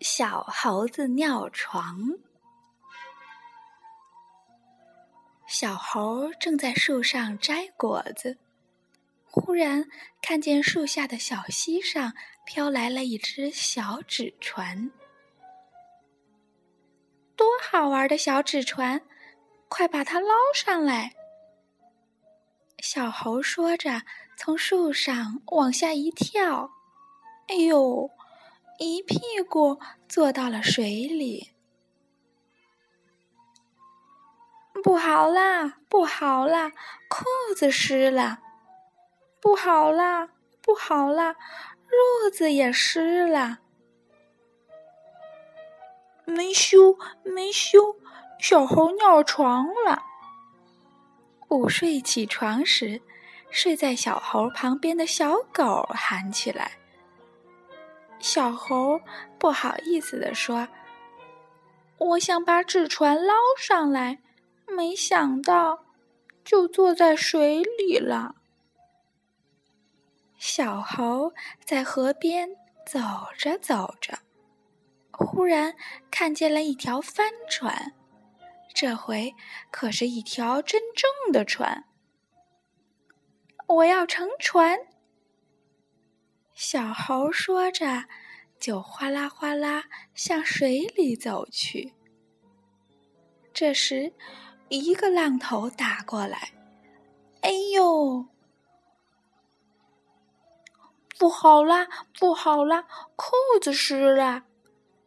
小猴子尿床。小猴正在树上摘果子，忽然看见树下的小溪上飘来了一只小纸船。多好玩的小纸船！快把它捞上来！小猴说着，从树上往下一跳，哎呦！一屁股坐到了水里，不好啦，不好啦，裤子湿了，不好啦，不好啦，褥子也湿了，没修，没修，小猴尿床了。午睡起床时，睡在小猴旁边的小狗喊起来。小猴不好意思地说：“我想把纸船捞上来，没想到就坐在水里了。”小猴在河边走着走着，忽然看见了一条帆船，这回可是一条真正的船。我要乘船。小猴说着，就哗啦哗啦向水里走去。这时，一个浪头打过来，“哎呦，不好啦，不好啦，裤子湿了！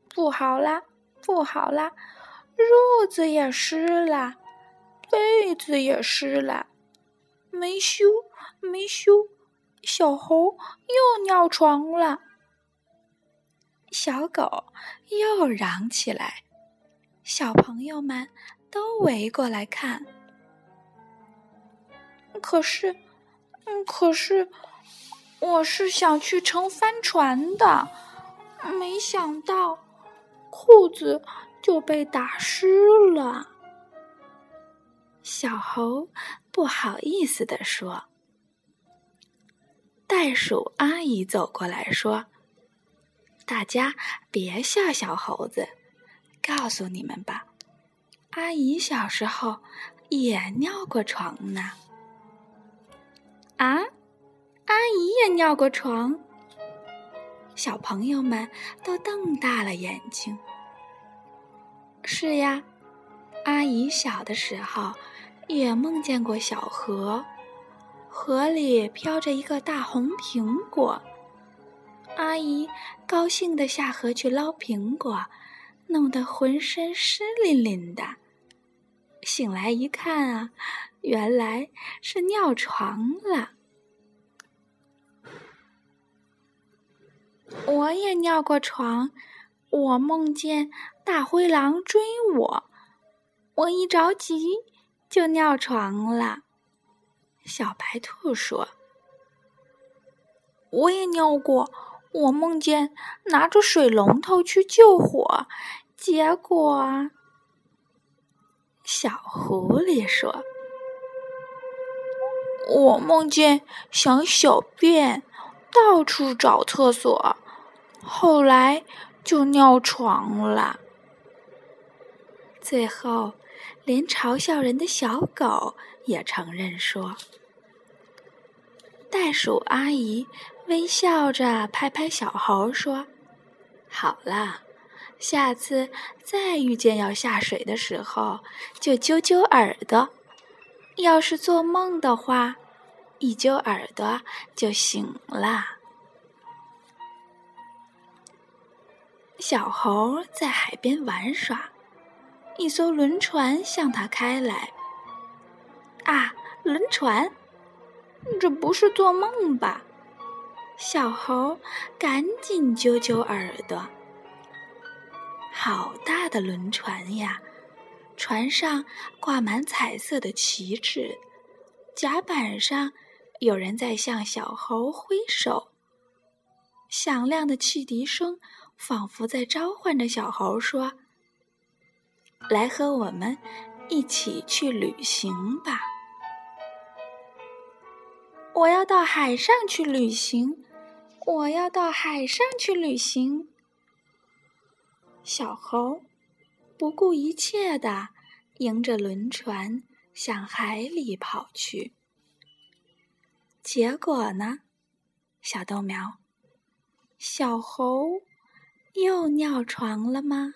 不好啦，不好啦，褥子也湿了，被子也湿了，没修，没修。”小猴又尿床了，小狗又嚷起来，小朋友们都围过来看。可是，嗯，可是，我是想去乘帆船的，没想到裤子就被打湿了。小猴不好意思地说。袋鼠阿姨走过来说：“大家别笑小猴子，告诉你们吧，阿姨小时候也尿过床呢。”啊，阿姨也尿过床？小朋友们都瞪大了眼睛。是呀，阿姨小的时候也梦见过小河。河里飘着一个大红苹果，阿姨高兴地下河去捞苹果，弄得浑身湿淋淋的。醒来一看啊，原来是尿床了。我也尿过床，我梦见大灰狼追我，我一着急就尿床了。小白兔说：“我也尿过，我梦见拿着水龙头去救火，结果……”小狐狸说：“我梦见想小便，到处找厕所，后来就尿床了。”最后，连嘲笑人的小狗也承认说。袋鼠阿姨微笑着拍拍小猴说：“好了，下次再遇见要下水的时候，就揪揪耳朵。要是做梦的话，一揪耳朵就醒了。”小猴在海边玩耍，一艘轮船向他开来。啊，轮船！这不是做梦吧？小猴赶紧揪揪耳朵。好大的轮船呀！船上挂满彩色的旗帜，甲板上有人在向小猴挥手。响亮的汽笛声仿佛在召唤着小猴说：“来和我们一起去旅行吧！”我要到海上去旅行，我要到海上去旅行。小猴不顾一切的迎着轮船向海里跑去。结果呢，小豆苗，小猴又尿床了吗？